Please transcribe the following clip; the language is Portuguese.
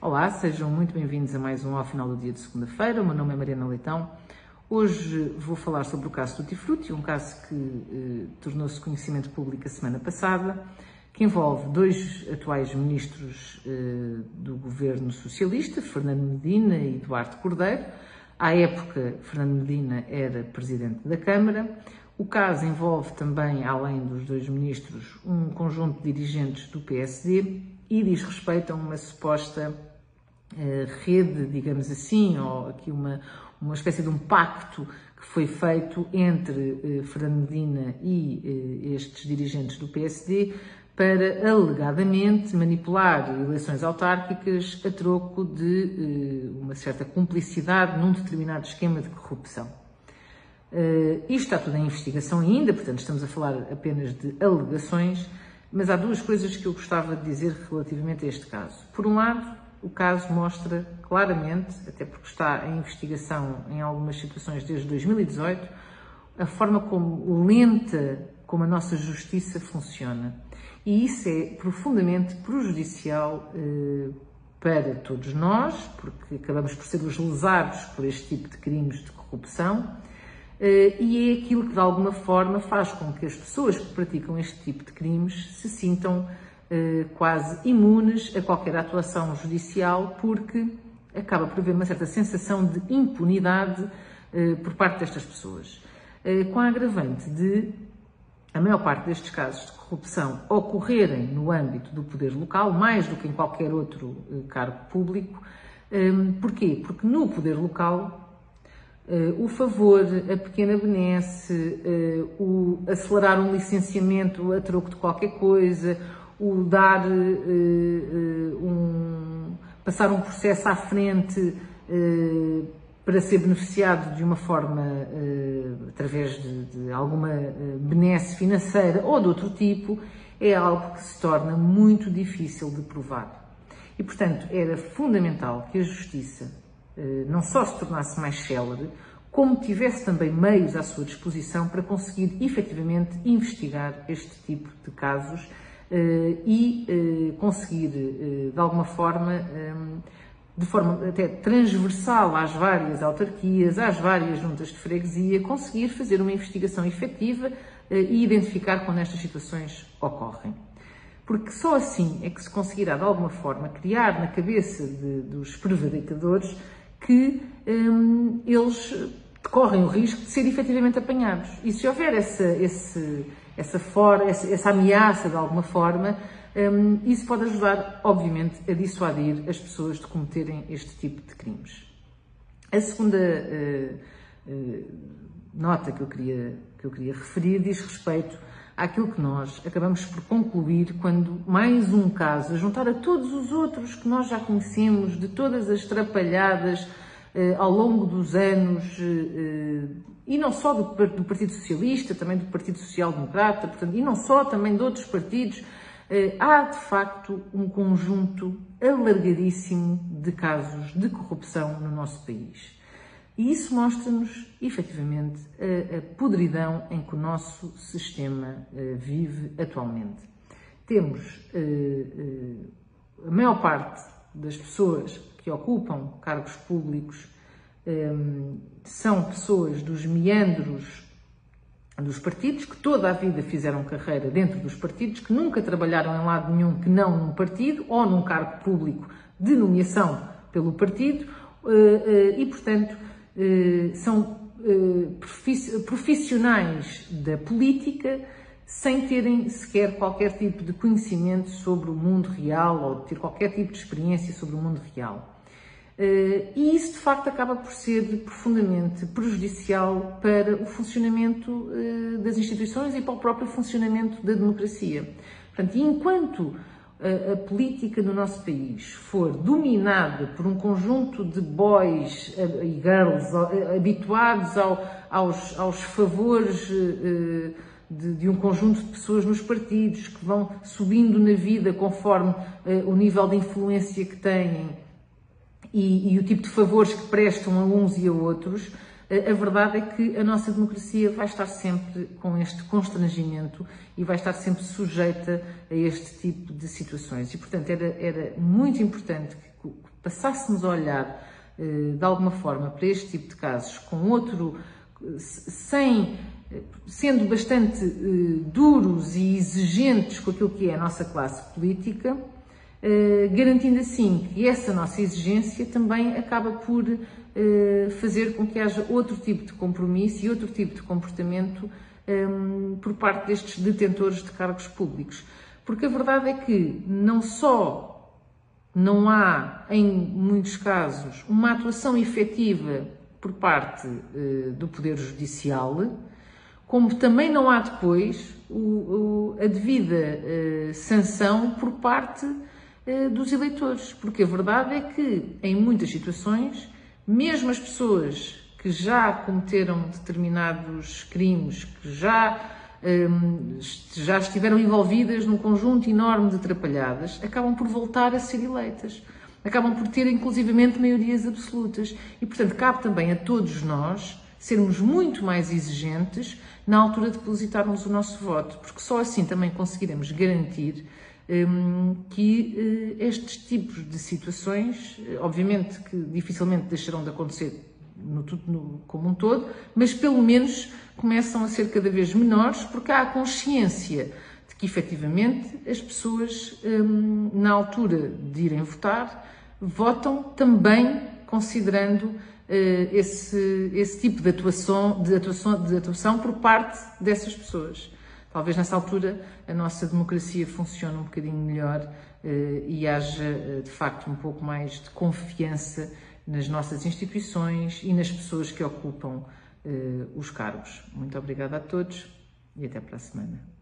Olá, sejam muito bem-vindos a mais um ao final do dia de segunda-feira. O meu nome é Mariana Leitão. Hoje vou falar sobre o caso Tutti Frutti, um caso que eh, tornou-se conhecimento público a semana passada, que envolve dois atuais ministros eh, do governo socialista, Fernando Medina e Eduardo Cordeiro. À época, Fernando Medina era presidente da Câmara. O caso envolve também, além dos dois ministros, um conjunto de dirigentes do PSD e diz respeito a uma suposta rede, digamos assim, ou aqui uma, uma espécie de um pacto que foi feito entre Fernando Medina e uh, estes dirigentes do PSD para alegadamente manipular eleições autárquicas a troco de uma certa cumplicidade num determinado esquema de corrupção. Uh, isto está tudo em investigação ainda, portanto, estamos a falar apenas de alegações, mas há duas coisas que eu gostava de dizer relativamente a este caso. Por um lado, o caso mostra claramente, até porque está em investigação em algumas situações desde 2018, a forma como lenta como a nossa justiça funciona. E isso é profundamente prejudicial eh, para todos nós, porque acabamos por ser os lesados por este tipo de crimes de corrupção, eh, e é aquilo que de alguma forma faz com que as pessoas que praticam este tipo de crimes se sintam quase imunes a qualquer atuação judicial, porque acaba por haver uma certa sensação de impunidade eh, por parte destas pessoas. Com a agravante de a maior parte destes casos de corrupção ocorrerem no âmbito do poder local, mais do que em qualquer outro cargo público. Porquê? Porque no poder local o favor, a pequena benesse, o acelerar um licenciamento a troco de qualquer coisa, o dar uh, um, passar um processo à frente para ser beneficiado de uma forma através de, de alguma benesse financeira ou de outro tipo, é algo que se torna muito difícil de provar. E, portanto, era fundamental que a Justiça não só se tornasse mais célere, como tivesse também meios à sua disposição para conseguir efetivamente investigar este tipo de casos e eh, conseguir, de alguma forma, de forma até transversal às várias autarquias, às várias juntas de freguesia, conseguir fazer uma investigação efetiva e identificar quando estas situações ocorrem. Porque só assim é que se conseguirá, de alguma forma, criar na cabeça de, dos prevaricadores que um, eles correm o risco de ser efetivamente apanhados. E se houver essa, esse, essa, for, essa, essa ameaça de alguma forma, um, isso pode ajudar, obviamente, a dissuadir as pessoas de cometerem este tipo de crimes. A segunda uh, uh, nota que eu, queria, que eu queria referir diz respeito àquilo que nós acabamos por concluir quando mais um caso, a juntar a todos os outros que nós já conhecemos, de todas as trapalhadas eh, ao longo dos anos, e não só do, do, Partido Socialista, também do Partido Social Democrata, portanto, e não só também de outros partidos, eh, há de facto um conjunto alargadíssimo de casos de corrupção no nosso país. E isso mostra-nos, efetivamente, a, podridão em que o nosso sistema uh, vive atualmente. Temos uh, a maior parte das pessoas que ocupam cargos públicos um, são pessoas dos meandros dos partidos, que toda a vida fizeram carreira dentro dos partidos, que nunca trabalharam em lado nenhum que não num partido ou num cargo público de nomeação pelo partido e, portanto, eh, são eh, profissionais da política sem terem sequer qualquer tipo de conhecimento sobre o mundo real ou ter qualquer tipo de experiência sobre o mundo real. Eh, e isso, de facto, acaba por ser profundamente prejudicial para o funcionamento das instituições e para o próprio funcionamento da democracia. Portanto, enquanto a, a, política no nosso país for dominada por um conjunto de boys e girls habituados ao, aos, aos favores de, de, um conjunto de pessoas nos partidos que vão subindo na vida conforme o nível de influência que têm e, e o tipo de favores que prestam a uns e a outros, a verdade é que a nossa democracia vai estar sempre com este constrangimento e vai estar sempre sujeita a este tipo de situações. E, portanto, era, era muito importante que passássemos a olhar de alguma forma para este tipo de casos com outro, sem sendo bastante duros e exigentes com aquilo que é a nossa classe política, garantindo assim que essa nossa exigência também acaba por fazer com que haja outro tipo de compromisso e outro tipo de comportamento por parte destes detentores de cargos públicos. Porque a verdade é que não só não há, em muitos casos, uma atuação efetiva por parte uh, do Poder Judicial, como também não há depois a devida sanção por parte dos eleitores. Porque a verdade é que, em muitas situações, mesmo as pessoas que já cometeram determinados crimes, que já Hum, já estiveram envolvidas num conjunto enorme de atrapalhadas, acabam por voltar a ser eleitas. Acabam por ter, inclusivamente, maiorias absolutas. E, portanto, cabe também a todos nós sermos muito mais exigentes na altura de depositarmos o nosso voto, porque só assim também conseguiremos garantir um, que uh, estes tipos de situações, obviamente que dificilmente deixarão de acontecer no, no, como um todo, mas pelo menos começam a ser cada vez menores porque há a consciência de que efetivamente as pessoas, hum, na altura de irem votar, votam também considerando uh, esse, esse tipo de atuação, de, atuação, de atuação por parte dessas pessoas. Talvez nessa altura a nossa democracia funcione um bocadinho melhor uh, e haja uh, de facto um pouco mais de confiança nas nossas instituições e nas pessoas que ocupam uh, os cargos. Muito obrigada a todos e até para a semana.